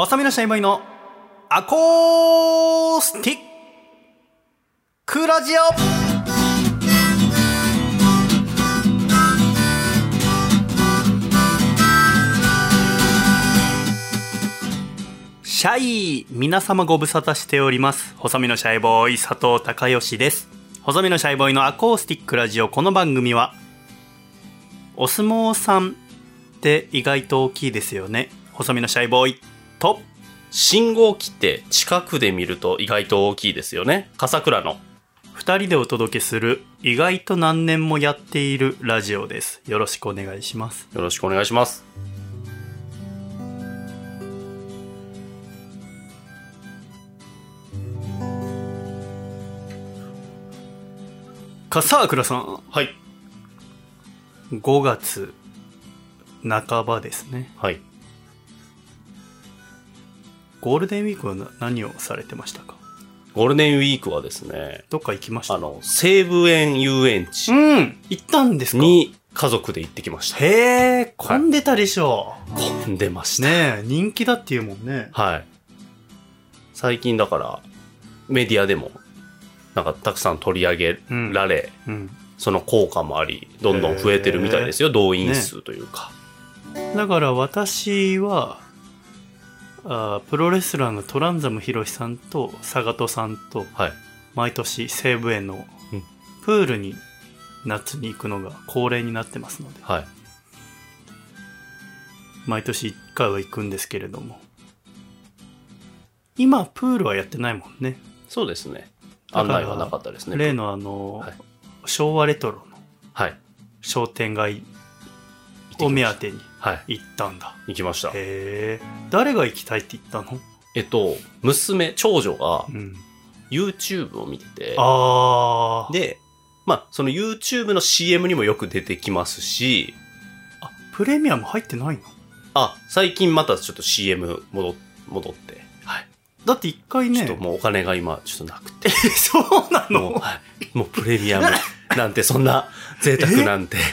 細身のシャイボーイのアコースティックラジオ。シャイ皆様ご無沙汰しております。細身のシャイボーイ佐藤孝義です。細身のシャイボーイのアコースティックラジオ。この番組はお相撲さんって意外と大きいですよね。細身のシャイボーイ。と信号機って近くで見ると意外と大きいですよね。笠倉の。2人でお届けする意外と何年もやっているラジオですよろしくお願いしますよろしくお願いします。笠倉さんはい。5月半ばですねはい。ゴールデンウィークはな何をされてましたか？ゴールデンウィークはですね、どっか行きました？あの、西武園遊園地うん。行ったんですか？に家族で行ってきました。へえ混んでたでしょ。混んでましう、た。ねえ人気だっていうもんね。はい。最近だから、メディアでも、なんかたくさん取り上げられ、うん。その効果もあり、どんどん増えてるみたいですよ。動員数というか。だから私はあープロレスラーのトランザムヒロシさんと坂戸さんとはい。毎年西武園のうんプールに夏に行くのが恒例になってますのではい。毎年1回は行くんですけれども今プールはやってないもんねそうですね。案内はなかったですね。例のあの、はい昭和レトロのはい。商店街を目当てにはい。行ったんだ。行きました。へえ誰が行きたいって言ったの？えっと、娘、長女がうん。YouTube を見てて、ああで、まあ、その YouTube の CM にもよく出てきますし、あプレミアム入ってないの？あ、最近またちょっと CM 戻っ戻って、はい。だって一回ねちょっともうお金が今ちょっとなくて、そうなもう、のはい。もうプレミアムなんて、そんな贅沢なんて、はい。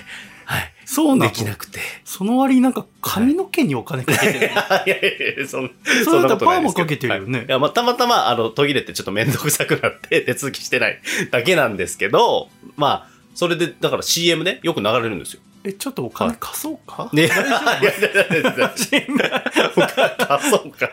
そうなの。できなくて。その割になんか髪の毛にお金かけてる、いやいやいや、そんそれだパーマかけてるよね。はい。いや、まあ、たまたま、あの、途切れてちょっとめんどくさくなって 手続きしてないだけなんですけど、まあ、それで、だから CM ね、よく流れるんですよ。えちょっとお金貸そうか、ね、いやいやいやいやいやあ、そうか。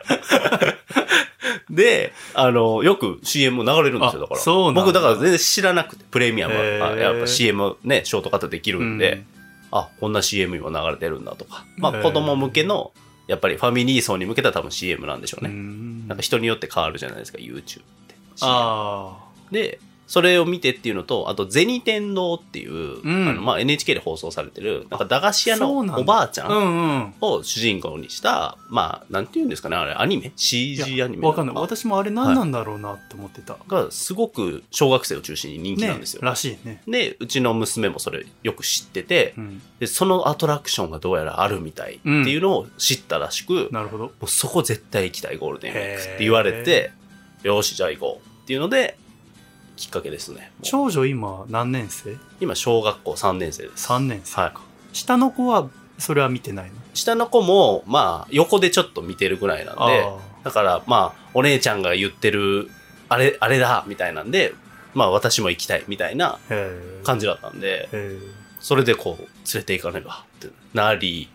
で、あの、よく CM 流れるんですよ、だから。あそうなんだ。僕、だから全然知らなくて、プレミアムへー。は、あやっぱ CM ね、ショートカットできるんで、うんあ、こんな CM 今流れてるんだとか。まあ、子供向けの、やっぱりファミリー層に向けた多分 CM なんでしょううね。んなんか人によって変わるじゃないですか、YouTube って。あで、それを見てっていうのと、あと、銭天堂っていう、うん。あのまあ、NHK で放送されてる、なんか駄菓子屋のおばあちゃんうんを主人公にした、まあ、なんて言うんですかね、あれ、アニメ？い ?CG やアニメわかんない。の私もあれ何なんだろうなって思ってた、が、すごく小学生を中心に人気なんですよ。らしいね、で、うちの娘もそれよく知っててう、ん、で、そのアトラクションがどうやらあるみたいっていうのを知ったらしく、もなるほど。うそこ絶対行きたいゴールデンウィークって言われて、よし、じゃあ行こうっていうので、きっかけですね。長女今何年生？今、小学校3年生です。3年生か、はい。下の子はそれは見てないの？下の子も、まあ、横でちょっと見てるぐらいなんで、あだから、まあ、お姉ちゃんが言ってる、あれ、あれだみたいなんで、まあ、私も行きたいみたいな感じだったんで、へそれでこう、連れて行かねばってなり、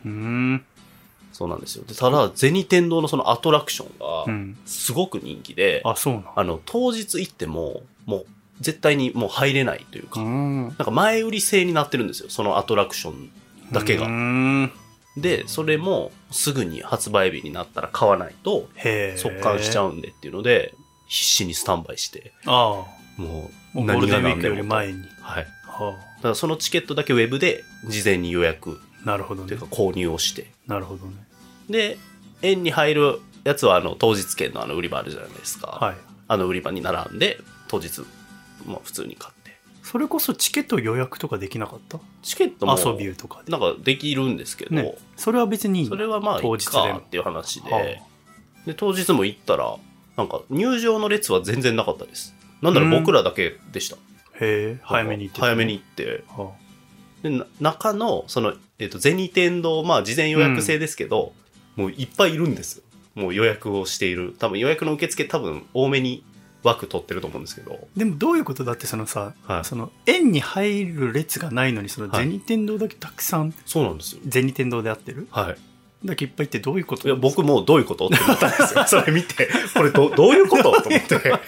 そうなんですよ。でただ、銭天堂のそのアトラクションが、うん。すごく人気で、あそうなあの、当日行っても、もう、絶対にもう入れないというか、のうん。なんか前売り制になってるんですよ、そのアトラクションだけうが。ん。で、それもすぐに発売日になったら買わないと、速乾しちゃうんでっていうので、必死にスタンバイして、あもう、あもうゴールデンウィークより前に。はい。だはからそのチケットだけウェブで事前に予約。あなるほどね。というか購入をして、なるほどね。で、園に入るやつはあの当日券のあの売り場あるじゃないですか。はい。あの売り場に並んで、当日、まあ普通に買って。それこそチケット予約とかできなかった？チケットも、遊びとかでなんかできるんですけど、ねそれは別にそれはまあ、当日でっていう話で、はで、当日も行ったら、なんか入場の列は全然なかったです。なんなら僕らだけでした。へえ早めに行ってた早めに行って。はで、な中の、その、えっ、と、銭天堂、まあ、事前予約制ですけど、もういっぱいいるんですよ。もう予約をしている。多分予約の受付多分多めに枠取ってると思うんですけど。でもどういうことだってそのさ、はいその円に入る列がないのにそのはい銭天堂だけたくさんそうなんですよ。銭天堂で合ってるはい。だけいっぱいってどういうこと？いや、僕もどういうこと？ってなったんですよ。それ見て、これどどういうこと？と思って。だ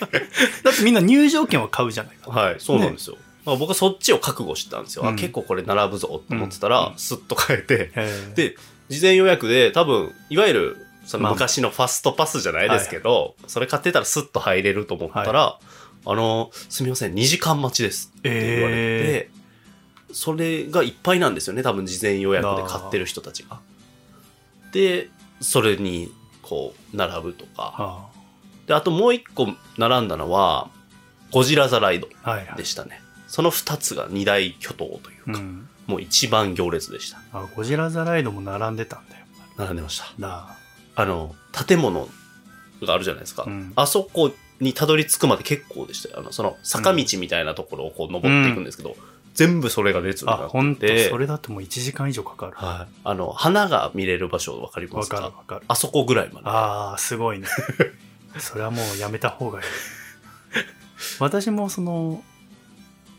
ってみんな入場券は買うじゃないか。はい、そうなんですよ。だから僕はそっちを覚悟してたんですよ。あうん結構これ並ぶぞと思ってたら、うんスッと変えて、で、事前予約で多分、いわゆる、そまあの昔のファストパスじゃないですけど、それ買ってたらスッと入れると思ったら、あの、すみません、2時間待ちですって言われて、えそれがいっぱいなんですよね、多分事前予約で買ってる人たちが。で、それに、こう、並ぶとか。あで、あともう一個並んだのは、ゴジラ・ザ・ライドあはいはいで。したね。その二つが二大巨頭というか、うん。もう一番行列でした。あ、ゴジラ・ザ・ライドも並んでたんだよ。並んでました。なあの、建物があるじゃないですか。うんあそこにたどり着くまで結構でしたよ。あの、その坂道みたいなところをこう登っていくんですけど、全部それが列にあ。あ、なってて、それだともう1時間以上かかる。はい。あの、花が見れる場所わかりまわすか？かるわかる。あそこぐらいまで。ああ、すごいね。それはもうやめた方がいい。私もその、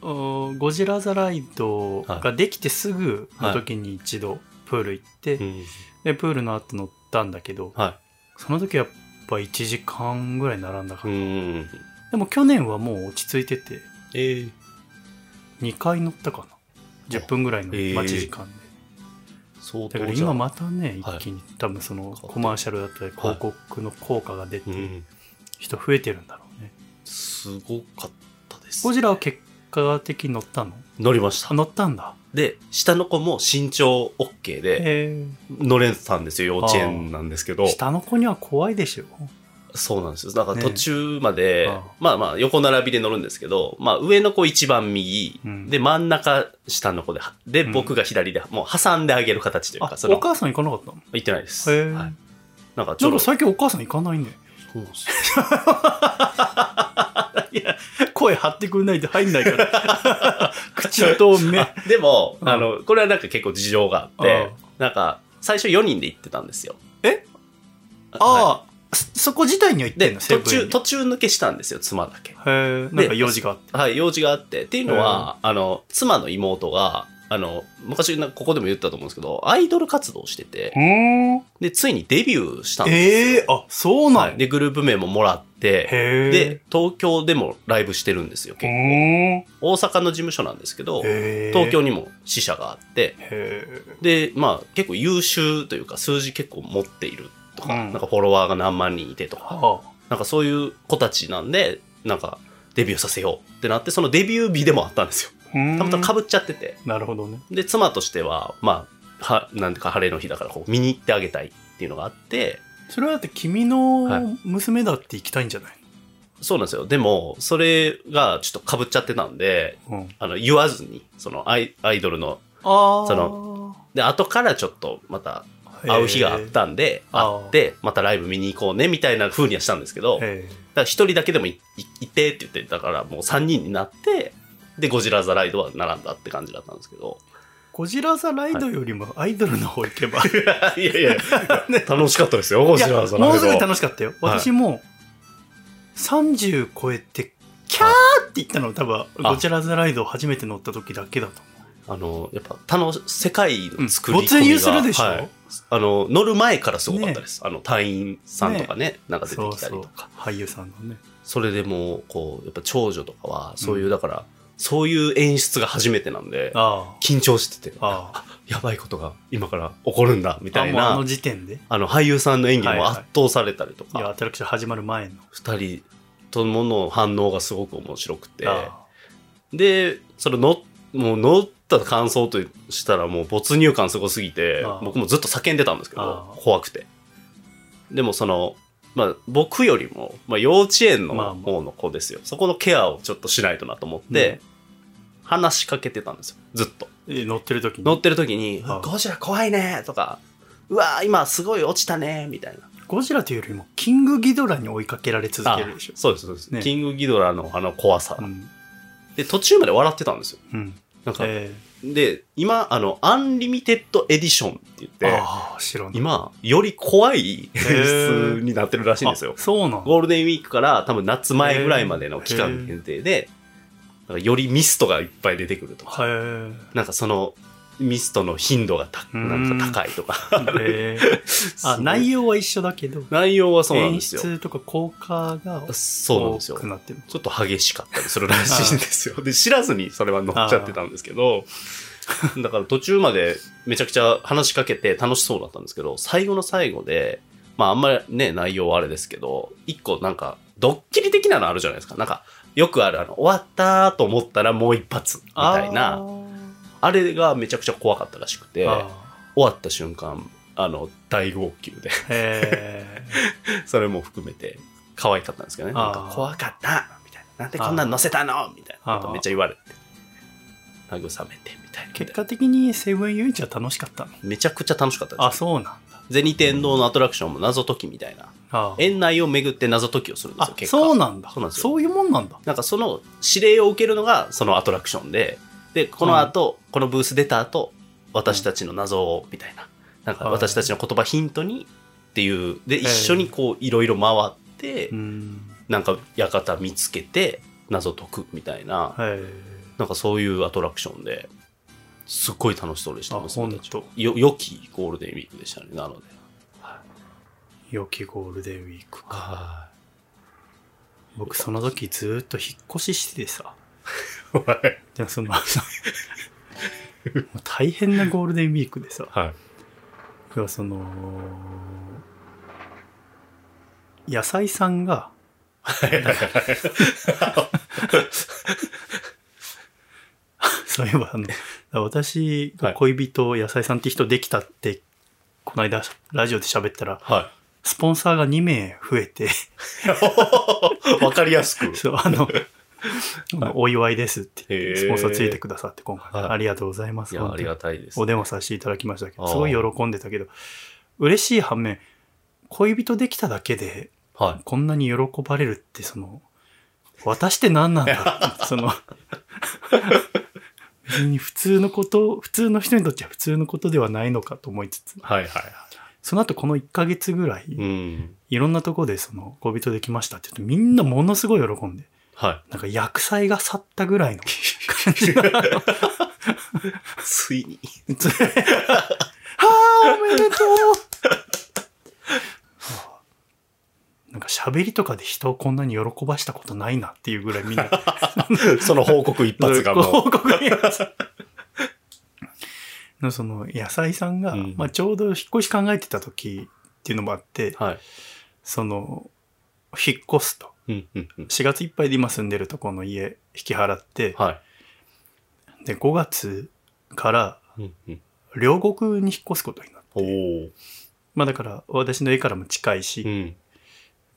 おゴジラ・ザ・ライドができてすぐの時に一度プール行って、うんで、プールの後乗ったんだけど、はその時はやっぱ1時間ぐらい並んだから。ん。でも去年はもう落ち着いてて、ええ2回乗ったかな。10分ぐらいの待ち時間で。相だから今またね、はい一気に多分そのコマーシャルだったり広告の効果が出てうん。人増えてるんだろうね。すごかったです。ゴジラは結果的に乗ったの？乗りましたあ、。乗ったんだ。で、下の子も身長 OK でへ乗れてたんですよ、幼稚園なんですけどえ。。下の子には怖いでしょ。そうなんですよ。だからね途中まで、ああまあまあ横並びで乗るんですけど、まあ上の子一番右、うんで真ん中下の子で、で、うん僕が左で、もう挟んであげる形というあか、そ、の、お母さん行かなかったの？行ってないです。へえはい。なんかちょっと、最近お母さん行かないね。そうなんです 声張ってくんないと入んないから。口と目。あでも、うんあの、これはなんか結構事情があって、なんか、最初4人で行ってたんですよ。え？はああ、そそこ自体には行ってんの？セ途中、途中抜けしたんですよ、妻だけ。へえ、なんか用事があって。はい、用事があって。っていうのは、あの、妻の妹が、あの、昔、なここでも言ったと思うんですけど、アイドル活動をしてて、うん。で、ついにデビューしたんですよ。ええあ、そうなのはい。で、グループ名ももらって。で、東京でもライブしてるんですよ、う結構。ん。大阪の事務所なんですけど。東京にも支社があって、へで、まあ、結構優秀というか、数字結構持っているとか、うんなんかフォロワーが何万人いてとえ。か、はなんかそういう子たちなんで、なんか、デビューさせようってなって、そのデビュー日でもあったんですよ。たまたま被っちゃってて。なるほどね。で、妻としては、まあ、は、なんていうか晴れの日だから、こう、見に行ってあげたいっていうのがあって、それはだって君はの娘だって行きたいんじゃないそうなんですよ。でも、それがちょっと被っちゃってたんで、うん。あの、言わずに、そのアイ、アイドルの、ああ。その、で、後からちょっとまた会う日があったんで、会って、またライブ見に行こうね、みたいな風にはしたんですけど、だか。ら一人だけでもいいいてって言って、だからもう三人になって、で、ゴジラ・ザ・ライドは並んだって感じだったんですけど。ゴジラ・ザ・ライドよりもアイドルの方行けば。いやいや、楽しかったですよ、ゴジラ・ザ・ライド。もうすぐ楽しかったよ。はい私も、30超えて、キャーって言ったの多分、あゴジラ・ザ・ライドを初めて乗った時だけだとあの、やっぱ、楽し、世界の作り込みが、没入するでしょ？はいあの、乗る前からすごかったです。あの、隊員さんとかね、なんか出てそうそうきたりとか。。俳優さんのね。それでもう、こう、やっぱ長女とかは、そういう、だから、そういう演出が初めてなんで、あ緊張してて、あ。あやばいことが今から起こるんだ、みあ。たいなあの、時点で？あの、俳優さんの演技もはいはい圧倒されたりといや、か、アトラクション始まる前の。二人ともの反応がすごく面白くて、あで、それ乗、もう乗った感想としたらもう没入感すごすぎてああ、僕もずっと叫んでたんですけどああ、怖くて。でもその、まあ僕よりも、まあ幼稚園のまあまあ方の子ですよ。そこのケアをちょっとしないとなと思って、話しかけてたんですよ。ずっと。え乗ってる時に？乗ってる時に、ああゴジラ怖いねとか、うわー今すごい落ちたねみたいな。ゴジラというよりも、キングギドラに追いかけられ続けるでしょあ。そうです、そうです、ねキングギドラのあの怖さ。うん。で、途中まで笑ってたんですよ。うん。なんか、えで、今、あの、 Unlimited Edition って言って、ああ、知ら。今、より怖い演出になってるらしいんですよあ。そうなんだ。ゴールデンウィークから多分夏前ぐらいまでの期間限定で、なんかよりミストがいっぱい出てくるとか、へなんかそのミストの頻度がたなんか高いとか。あ、内容は一緒だけど、内容はそうなん演ですよ。出とか効果がそうなんですよ多く。なってる。ちょっと激しかったりするらしいんですよ。で、知らずにそれは乗っちゃってたんですけど、だから途中までめちゃくちゃ話しかけて楽しそうだったんですけど、最後の最後で、まああんまりね、内容はあれですけど、一個なんか、ドッキリ的なのあるじゃないですか。なんか、よくあるあの、終わったと思ったらもう一発、みたいな、あれがめちゃくちゃ怖かったらしくて、あ終ーわった瞬間、あの、大号泣で。それも含めて、可愛かったんですけどね。なんか怖かったみたいな。なんでこんなん乗せたの？みたいなことめっちゃ言われて。慰めて、みたいな。結果的にセブンユイチは楽しかったの？めちゃくちゃ楽しかったです。あ、そうなんだ。銭天堂のアトラクションも謎解きみたいな。あ園内を巡って謎解きをするんですよ、あ、結果。そうなんだ。そうなんですよそういうもんなんだ。なんかその指令を受けるのがそのアトラクションで、で、この後、このブース出た後、私たちの謎を、みたいな。なんかはい私たちの言葉ヒントにっていう、で、い一緒にこう、いろいろ回って、うん。なんか館見つけて、謎解くみたいな、はい。なんかそういうアトラクションで、すっごい楽しそうでした、あ娘たちほんとよ、良きゴールデンウィークでしたね、なので。良きゴールデンウィークか。は僕その時ずーっと引っ越ししててさ。い。でもその、大変なゴールデンウィークでさ。はい。要はその、野菜さんが、そういえばあの、私が恋人、野菜さんって人できたって、この間ラジオで喋ったら、はスポンサーが2名増えて、い。わかりやすく。そう、あの、お祝いですってスポンサーついてくださって今回、はいありがとうございます。いや、ありがとたいです。お電話させていただきましたけど、すごい喜んでたけど、嬉しい反面、恋人できただけで、はい。こんなに喜ばれるって、その、私って何なんだその、普通のこと、普通の人にとっては普通のことではないのかと思いつつ、はいはいはい。その後この1ヶ月ぐらい、うん。いろんなとこでその、恋人できましたって言うと、みんなものすごい喜んで、はなんか薬剤が去ったぐらいの感じが、い。ついに。は あ、おめでとうなんか喋りとかで人をこんなに喜ばしたことないなっていうぐらいみんな その報告一発がも報告にのその野菜さんが、うんまあ、ちょうど引っ越し考えてた時っていうのもあって、う。はい。その引っ越すとうんうんうん。4月いっぱいで今住んでるとこの家引き払って、はい。で5月から。両国に引っ越すことになって。まあだから私の家からも近いし、うん。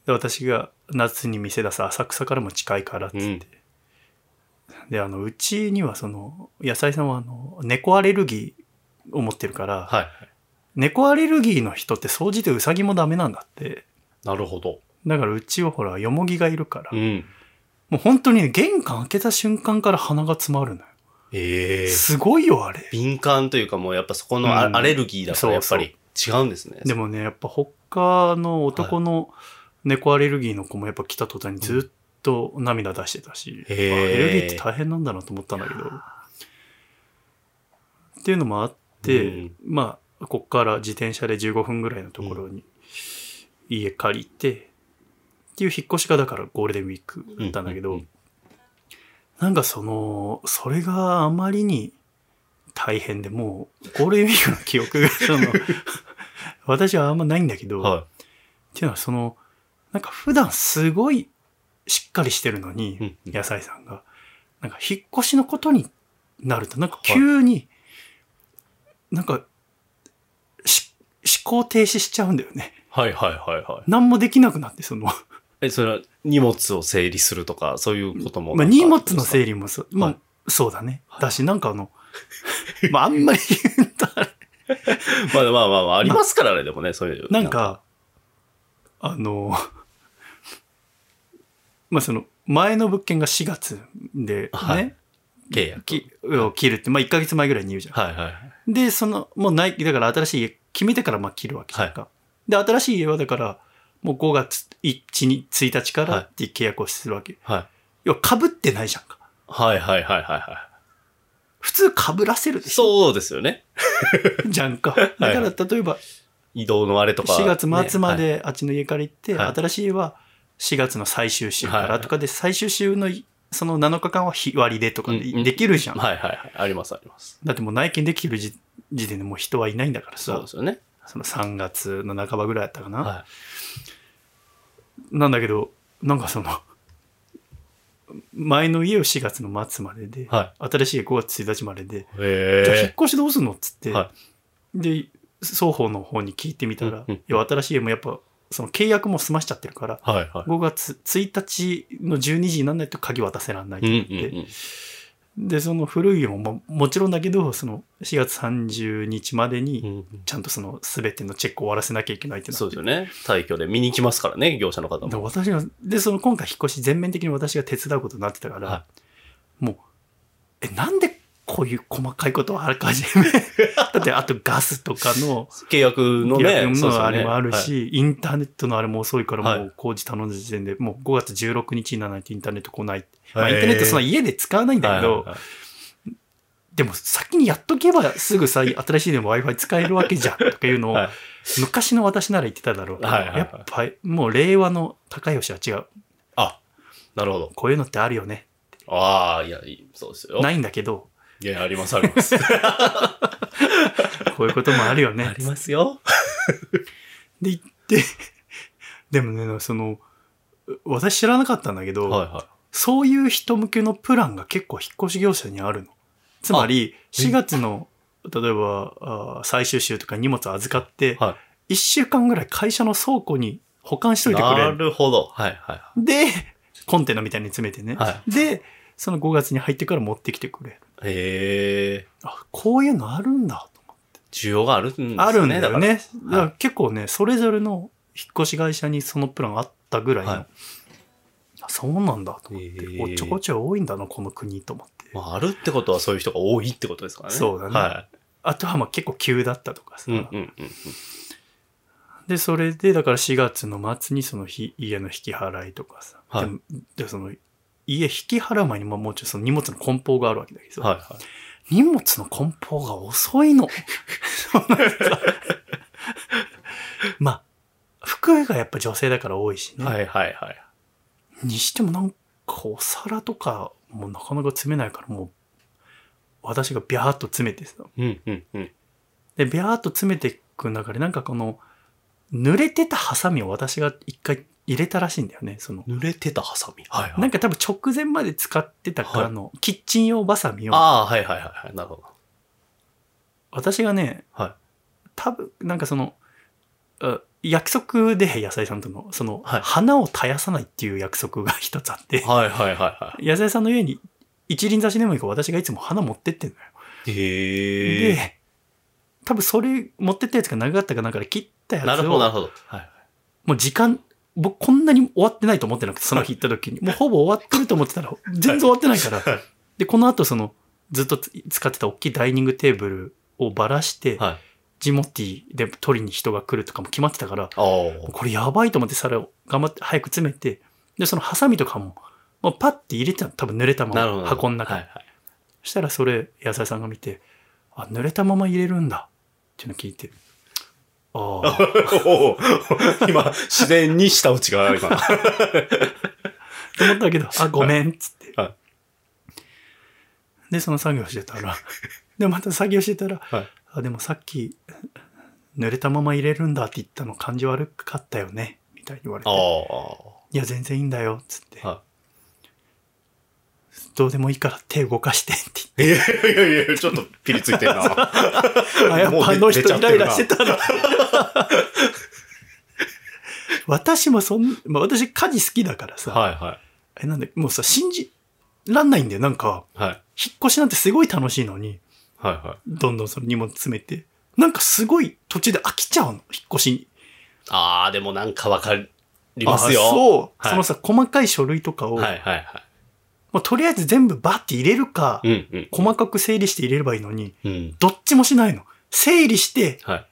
で私が夏に店出す浅草からも近いからっつって、うんであのうちにはその野菜さんはあの猫アレルギーを持ってるから、はい。猫アレルギーの人って掃除でウサギもダメなんだってなるほど。だからうちはほらよもぎがいるから、うん。もう本当にね玄関開けた瞬間から鼻が詰まるのよ、ええ。すごいよあれ敏感というかもうやっぱそこのア,、レルギーだからやっぱり違うんですね。でもねやっぱ他の男の猫アレルギーの子もやっぱ来た途端にずっと涙出してたし、へー。あアレルギーって大変なんだなと思ったんだけど。っていうのもあって、うん。まあこっから自転車で15分ぐらいのところに家借りて、っていう引っ越しがだからゴールデンウィークだったんだけど、うんうんうんなんかそのそれがあまりに大変でもうゴールデンウィークの記憶が その私はあんまないんだけど、はっていうのはそのなんか普段すごいしっかりしてるのに、野菜さんが。なんか引っ越しのことになるとなんか急に、なんかし思考停止しちゃうんだよね。い。はいはいはいはい。何もできなくなってその、え、それは荷物を整理するとか、そういうこともまあ、荷物の整理。理もそ,、まあはい。そうだね、だしなんかあのまああんまり言うとあれ。まあまあまあまあ、ありますからね、でもね、そういう。なんか、あの、まあその、前の物件が4月でね、はい契約。きを切るって、まあ1ヶ月前ぐらいに言うじゃん。はいはい。で、その、もうない、だから新しい家決めてからまあ切るわけじゃんか。で、新しい家はだから、もう5月1日、1日からって契約をするわけ。はい。要は被ってないじゃんか。はいはいはいはいは普通被らせるでい。しょ？そうですよね。じゃんか。だから例えば、移動のあれとか。4月末まねであっちの家から行って、はい新しい家は4月の最終週かはいらとかで、最終週のいその7日間は日割りでとかでできるじゃん。はいはいはい。ありますあります。だってもう内見できる時時点でもう人はいないんだからさそうで、すよね。その3月の半ばぐらいだったかな。はなんだけど、なんかその、前の家を4月の末までで、は新しい家5月1日までで、い。じゃあ引っへ越しどうすんのっつって、はで、双方の方に聞いてみたら、うんうん要は新しい家もやっぱ、その契約も済ましちゃってるから、い。はいはい。5月1日の12時になんないと鍵渡せらんないっうんて言って、うんうん。で、その古い家もももちろんだけど、その4月30日までに、うんうんちゃんとその全てのチェックを終わらせなきゃいけないってなってそうですよね。退去で見に来ますからね、業者の方でも。私が、で、その今回引っ越し全面的に私が手伝うことになってたから、はもう、え、なんでこういう細かいことをあらかじめ、だってあとガスとかの、契約の契ね、約そうですよねのあれもあるはいし、インターネットのあれも遅いからはいもう工事頼んだ時点で、もう5月16日にならないとインターネット来ない。まあインターネットそんな家で使わないんだけど、でも先にやっとけばすぐさ、新しいでも Wi-Fi 使えるわけじゃんとかいうのを、はい昔の私なら言ってただろうはいはいはいやっぱもう令和の高吉は違う。あ、なるほど。こういうのってあるよね。ああ、いや、そうですよ。ないんだけど、いや、ありますあります。こういうこともあるよねあ。りますよ。で、言って、でもね、その、私知らなかったんだけど、はいはそういう人向けのプランが結構引っ越し業者にあるの。つまり、4月の、例えば、最終週とか荷物預かって、い。は1週間ぐらい会社の倉庫に保管しといい。てくれなる。るほど。はいはい。で、コンテナみたいに詰めてね。はで、その5月に入ってから持ってきてくれる。へえ。あ、こういうのあるんだと思って。需要があるんですね。あるんだよ。ね。だからは結構ね、それぞれの引っ越し会社にそのプランあったぐらいの、はいあそうなんだと思って、おっちょこちょい多いんだな、この国と思って。まあ、あるってことはそういう人が多いってことですからね。そうだねはあとはまあ結構急だったとかさ。い。うんうんうんうん。で、それで、だから4月の末にそのひ家の引き払いとかさ。はいで、その家引き払う前にまあもうちょっとその荷物の梱包があるわけだけど、はいはい。荷物の梱包が遅いの。まあ、服がやっぱ女性だから多いしね。はいはいはい。にしてもなんかお皿とかもうなかなか詰めないからもう私がビャーっと詰めてさ。うんうんうん。で、ビャーっと詰めていく中でなんかこの濡れてたハサミを私が一回入れたらしいんだよね。その、濡れてたハサミ？はいはい。なんか多分直前まで使ってたかはいらのキッチン用バサミをああ、はいはいはいはい。なるほど。私がね、はい。多分なんかその、あ約束で野菜さんとの、その、はい花を絶やさないっていう約束が一つあって、はいはいはいは野菜さんの家に一輪挿しでもいいから私がいつも花持ってってんのよ。い。へえ。で、多分それ持ってったやつが長かったかなんかで切ったやつを、なるほどなるほど。はい。もう時間、僕こんなに終わってないと思ってなくて、その日行った時に。もうほぼ終わってると思ってたら、全然終わってないから。はいで、この後その、ずっとつ使ってた大きいダイニングテーブルをばらして、はい。ジモティで取りに人が来るとかも決まってたから。これやばいと思って皿を頑張って早く詰めて、で、そのハサミとかも、もうパッて入れてたの多分濡れたま。ま箱の中に。はいはい。そしたらそれ、野菜さんが見て、あ、濡れたまま入れるんだ。っていうの聞いて。ああ。今、自然に舌打ちが今。と思ったけど、あ、ごめん、っつって。はいで、その作業してたら、で、また作業してたら、はいあ、でもさっき、濡れたまま入れるんだって言ったの感じ悪かったよね、みたいに言われて。あいや、全然いいんだよ、つって。あ。はどうでもいいから手動かしてってい。いやいやいや、ちょっとピリついてるな。言って。あ、やっもう出ぱあの人イライラしてたな。私もそん、まあ、私家事好きだからさ、はいはえ、なんで、もうさ、信じらんないんだよ。なんか、い。はい。引っ越しなんてすごい楽しいのに、はいはどんどんその荷物詰めて、なんかすごい途中で飽きちゃうの、引っ越しに。ああ、でもなんかわかりますよ。あそう、はいそのさ、細かい書類とかを、はいはいはい。もうとりあえず全部バッて入れるか、うんうん。細かく整理して入れればいいのに、うん。どっちもしないの。整理して、はい。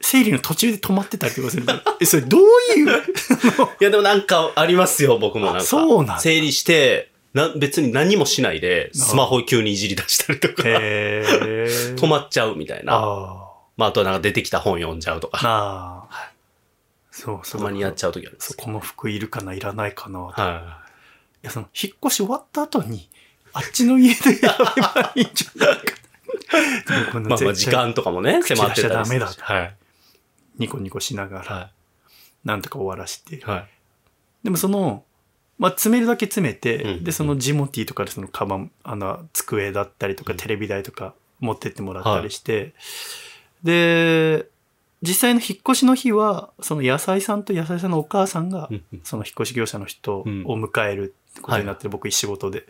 整理の途中で止まってたりとかする え、それどういう、いや、でもなんかありますよ、僕もなんか。あそうなんだ整理して、な、別に何もしないで、スマホ急にいじり出したりとか、止まっちゃうみたいな。あまあ、あとはなんか出てきた本読んじゃうとあ。か、なあ。そうそう。たまにやっちゃう時あるんですよ。この服いるかな、いらないかな。いはや、その、引っ越し終わった後に、あっちの家でやればいいんじゃないか まあまあ、時間とかもね、迫ってたりダメだはい。ニコニコしながら、はなんとか終わらしてい。。はい。でもその、まあ、詰めるだけ詰めて、うんで、そのジモティーとかでそのカバン、あの、机だったりとか、うんテレビ台とか持ってってもらったりして、で、実際の引っ越しの日は、その野菜さんと野菜さんのお母さんがう、んうんその引っ越し業者の人をうん迎えることになってる、僕仕事で。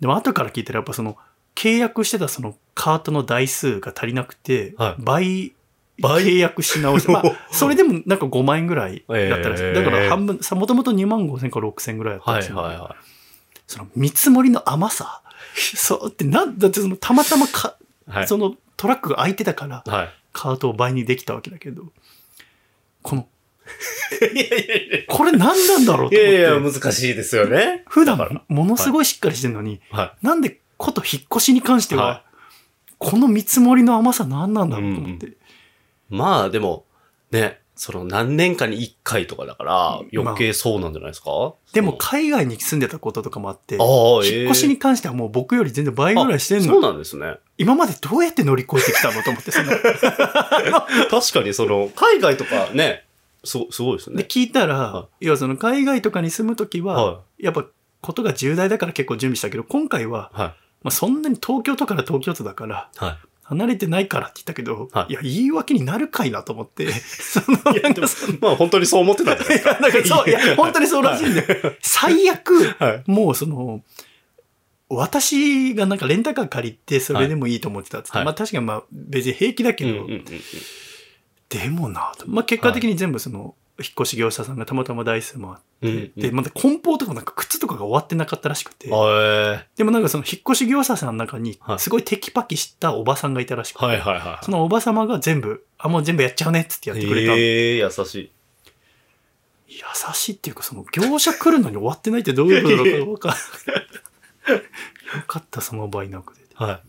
でも後から聞いたらやっぱその契約してたそのカートの台数が足りなくて、はい倍、倍？契約し直して、まあ、それでもなんか5万円ぐらいだったらしい。えーだから半分、さ、もともと2万5千から6千ぐらいだったんはですよ。いはいはその見積もりの甘さ？そうってなんだってそのたまたまか、い。はい。そのトラックが空いてたからはい。カートを倍にできたわけだけど、この、いやいやいこれ何なんだろうとや。い思って。やいや、難しいですよね。普段ものすごいしっかりしてるのに、はなんでこと引っ越しに関しては、はこの見積もりの甘さ何なんだろうと思って。い。まあ、でも、ね、その何年かに一回とかだから、余計そうなんじゃないですか？でもそ海外に住んでたこととかもあって、のああ、引っ越しに関してはもう僕より全然倍ぐらいしてんあそうの。なんですね。今までどうやって乗り越えてきたのと思って、その。確かにその、海外とかね、すすごいですで、ね。聞いたら、はい要はその海外とかに住むときは、はやっぱことが重大だから結構準備したけど、今回は、い。はい。まあ、そんなに東京都から東京都だから、はい。離れてないからって言ったけど、はいい、や、言い訳になるかいなと思って、その、まあ本当にそう思ってたんじゃないですか。なんかそう、いや、本当にそうらしいんだよ。最悪、はい。もうその、私がなんかレンタカー借りてそれでもいいと思ってたっつって、はいまあ確かにまあ別に平気だけど、うんうんうんうんでもなとまあ結果的に全部その、引っ越し業者さんがたまたま台数もあって、うんうんで、また梱包とかなんか靴とかが終わってなかったらしくて、はでもなんかその引っ越し業者さんの中にはいすごいテキパキしたおばさんがいたらしくい。て、はいはいはい。そのおば様が全部、あ、もう全部やっちゃうねっつってやってくれたの。ええ優しい。優しいっていうか、その業者来るのに終わってないってどういうことだか分かんない。よかった、その場合なくて。はい。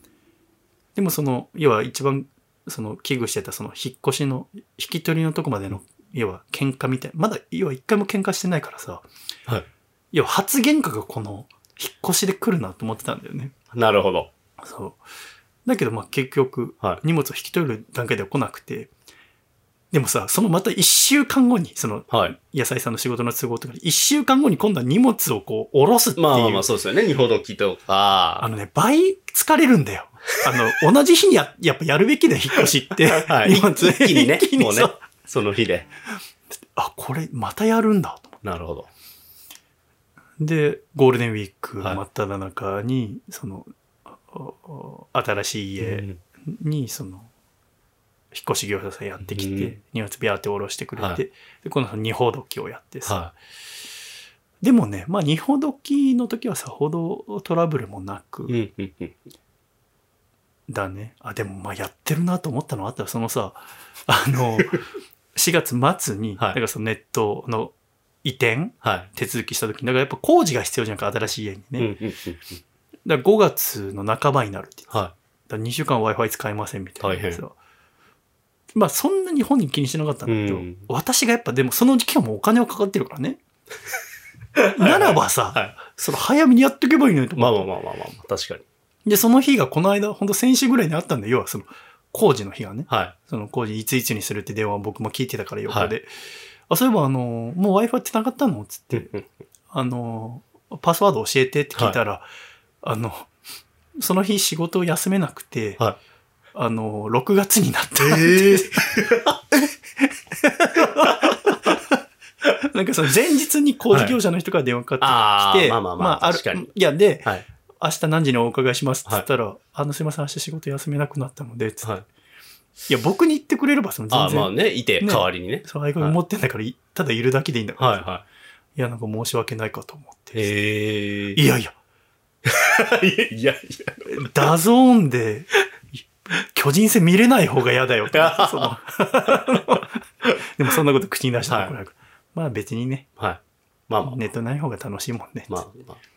でもその、要は一番、その危惧してたその引っ越しの、引き取りのとこまでの、要は喧嘩みたいな。まだ、要は一回も喧嘩してないからさ、はい。要は初喧嘩がこの、引っ越しで来るなと思ってたんだよね。なるほど。そう。だけどまあ結局、はい荷物を引き取る段階では来なくて、でもさ、そのまた一週間後に、そのはい。野菜さんの仕事の都合とかで、一週間後に今度は荷物をこう、下ろすっていう。まあまあまあそうですよね。二ほどきとか。あのね、倍疲れるんだよ。あの、同じ日にや、やっぱやるべきだよ、引っ越しって。はい。一気にね。一気にもうねその日で。あ、これ、またやるんだ、と思なるほど。で、ゴールデンウィークはい真っ只中に、その、新しい家うんに、その、引っ越し業者さんやってきて、うん荷物ビャーって下ろしてくれて、はいで、この二ほどきをやってさ、はでもね、まあ二ほどきの時はさほどトラブルもなく。だね。あ、でもまあやってるなと思ったのはあったら、そのさ、あの、4月末に、はいだからそのネットの移転はい。手続きした時に、だからやっぱ工事が必要じゃんか、新しい家にね。だから5月の半ばになるってはだから2週間 Wi-Fi 使えませんみたいなやつ大をまあそんなに本人気にしてなかったんだけど、うん私がやっぱでもその時期はもうお金はかかってるからね。ならばさ、い。はい。その早めにやっとけばいいのにとまあ。まあまあまあまあ、確かに。で、その日がこの間、ほんと先週ぐらいにあったんで、要はその工事の日がね。はい。その工事いついつにするって電話を僕も聞いてたから横で。あ、そういえばあの、もう Wi-Fi ってなかったの？つって、あの、パスワード教えてって聞いたら、あの、その日仕事を休めなくて、はい。あの、6月になった。ええ。なんかその前日に工事業者の人から電話かかってきて、はいあーまあまあまああ確かにる、いや、で、はい。明日何時にお伺いしますって言ったら、あの、すいません、明日仕事休めなくなったので、つってはい。いや、僕に言ってくれれば、その全然、ああ、まあね、いて、ね代わりにね。そう、合鍵持ってんだから、いただいるだけでいいんだから、はいはいや、なんか申し訳ないかと思って。へえ。いやいや、いやいや。 DAZN で、巨人戦見れない方が嫌だよって その でもそんなこと口に出したら怒られるからまあ別にね、はい。まあまあ、ネットない方が楽しいもんね。まあまあ。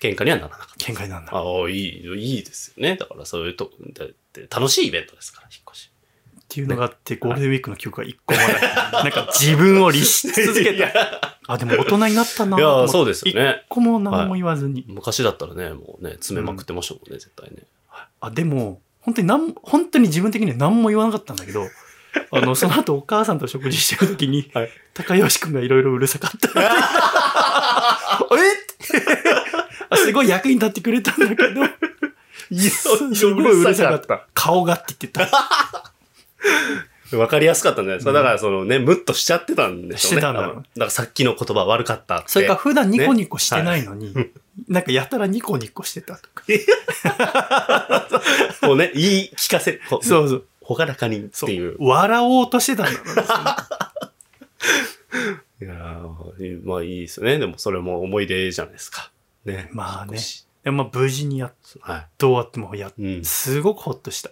喧嘩にはならなかった。喧嘩になるんだ。ああ、いい、いいですよね。だからそういうと、だって楽しいイベントですから、引っ越し。っていうのがあって、ゴールデンウィークの記憶が一個もない。なんか自分を律し続けいやた。あ、でも大人になったな。いや、そうですよ一ね。個も何も言わずに。昔だったらね、もうね、詰めまくってましたもんね、絶対ね。あ、でも、本当になん、本当に自分的には何も言わなかったんだけど、あの、その後お母さんと食事してる時に、はい高吉くんがいろいろうるさかった。えあすごい役に立ってくれたんだけど、いすごいうるさかったた。顔がって言ってた。わかりやすかったんじゃないですか？だから、そのね、ムッとしちゃってたんでしょうね。してたんだだからさっきの言葉悪かったって。それか普段ニコニコしてないのに、なんかやたらニコニコしてたとか。こうね、言い聞かせ、こうそうそう。ほがらかにってそういう。笑おうとしてたんだろうね いやーまあいいですよね。でもそれも思い出じゃないですか。ね。まあねまあ無事にやっはと終わってもや。うん。すごくほっとした。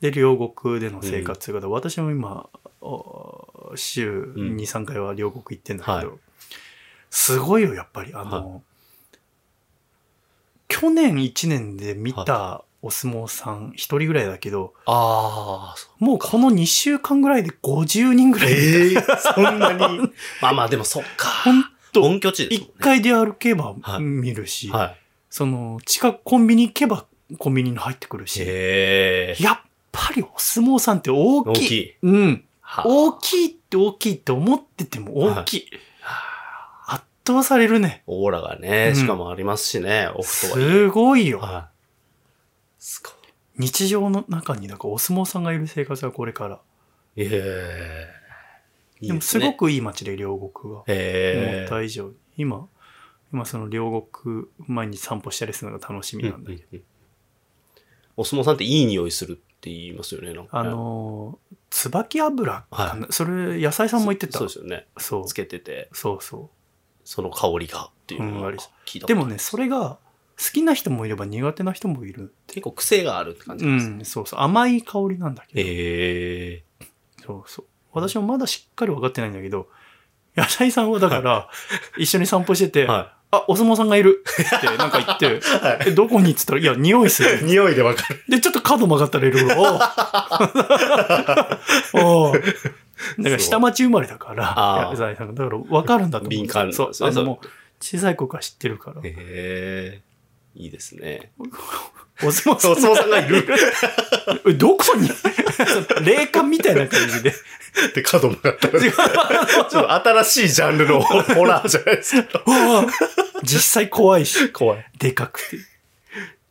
で、両国での生活が、私も今、お週2、ん3回は両国行ってんだけど、はいすごいよ、やっぱり。あの、去年1年で見たお相撲さん一人ぐらいだけど、ああ。もうこの2週間ぐらいで50人ぐらい。ええそんなに。まあまあ、でもそっか。ほんと、本拠地ですもんね。一回で歩けばはい見るし、はい。その、近くコンビニ行けばコンビニに入ってくるし、へえ。やっぱりお相撲さんって大きい。大きい。うん。は大きいって大きいって思ってても大きい。圧倒されるね。オーラがね、うんしかもありますしね、オフとはいえ。すごいよ。はい。すご日常の中になんかお相撲さんがいる生活がこれから。い。ええ。いいでもすねごくいい街で両国は。思ええ。った以上に。今、今その両国毎日散歩したりするのが楽しみなんだけど。うんうんうんお相撲さんっていい匂いするって言いますよね、なんかあね。のー、椿油はそれ、野菜さんも言ってた？そうですよね。そうつけてて、そうそその香りがっていうのをふんわり聞いたう。でもね、それが好きな人もいれば苦手な人もいる。結構癖があるって感じですね。ん、そうそう。甘い香りなんだけど。ええ。そうそう。私もまだしっかり分かってないんだけど、野菜さんはだから、一緒に散歩してて、はあ、お相撲さんがいるってなんか言って、え、どこにっつったら、いや、匂いすい。る。匂いでわかる。で、ちょっと角曲がったらいるおうおうだから下町生まれだから、野菜さんが。だから分かるんだと思う。敏感そう。あそうのもう、小さい頃から知ってるから。ええ。いいですね。お相撲さんお相撲さんがいる。えどこに？霊感みたいな感じで。で、角曲がったら。ちょっと新しいジャンルの ホラーじゃないですか。実際怖いし、怖い。でかくて。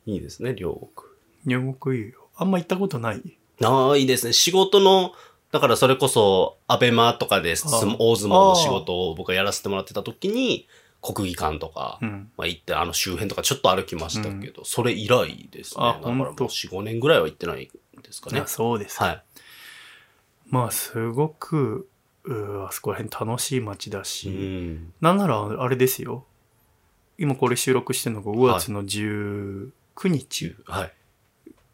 いいですね、両国。両国いいよ。あんま行ったことない？ああ、いいですね。仕事の、だからそれこそ、アベマとかで大相撲の仕事を僕がやらせてもらってた時に、国技館とか、うん。まあ行って、あの周辺とかちょっと歩きましたけど、それ以来ですね。あだからもうほんと4、5年ぐらいは行ってないですかねあ。そうです。はい。まあ、すごく、うーあそこら辺楽しい街だうし、ん。なんならあれですよ。今これ収録してるのが5月の19日はい。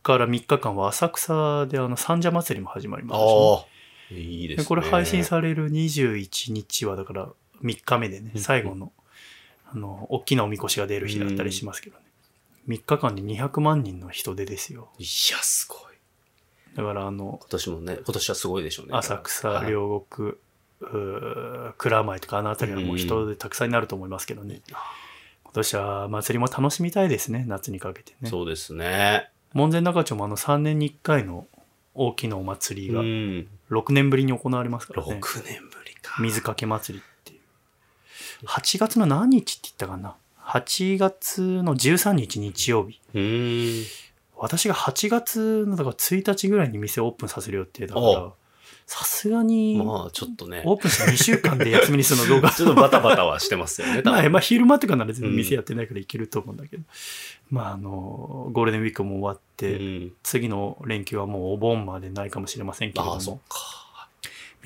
から3日間は浅草であの三社祭りも始まりますしね、ああ、いいですね。でこれ配信される21日はだから3日目でね、うん最後の、あの、大きなおみこしが出る日だったりしますけどね。3日間で200万人の人出ですよ。いや、すごい。だからあの、今年もね、今年はすごいでしょうね。浅草、はい両国、うー蔵前とかあの辺りはもう人でたくさんになると思いますけどね。今年は祭りも楽しみたいですね、夏にかけてね。そうですね。門前仲町もあの3年に1回の大きなお祭りがうん。6年ぶりに行われますから6ね。年ぶりか。水かけ祭り。8月の何日って言ったかな ?8 月の13日日曜日。私が8月のだから1日ぐらいに店をオープンさせる予定だかおら、さすがにまあ、ちょっとね。オープンして2週間で休みにするのどうか。ちょっとバタバタはしてますよね、多まあ、分。まあ、昼間とかなら全然店やってないからいけると思うんだけど、まあ、あの、ゴールデンウィークも終わって、うん。次の連休はもうお盆までないかもしれませんけれどああ、そっも、か。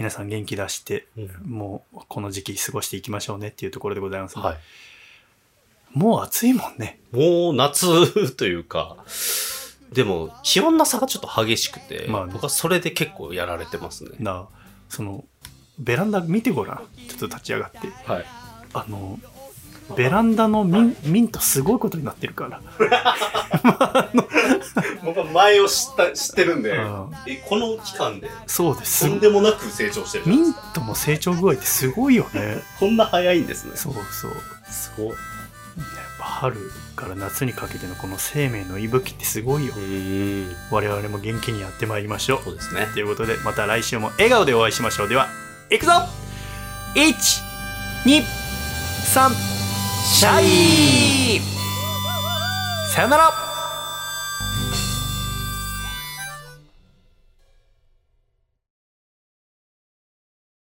皆さん元気出して、うんもうこの時期過ごしていきましょうねっていうところでございます、はい。もう暑いもんね。もう夏というか、でも気温の差がちょっと激しくて、まあね僕はそれで結構やられてますね。なそのベランダ見てごらんちょっと立ち上がってはい。あのベランダのミンミントすごいことになってるから。僕は前を知った知ってるんでこの期間で。そうです。とんでもなく成長してるミン。トの成長具合ってすごいよね。こんな早いんですね。そうそう。すごい。やっぱ春から夏にかけてのこの生命の息吹ってすごいよ。うん。我々も元気にやってまいりましょう。そうですね。ということでまた来週も笑顔でお会いしましょう。では行くぞ !123 シャイ。さよなら。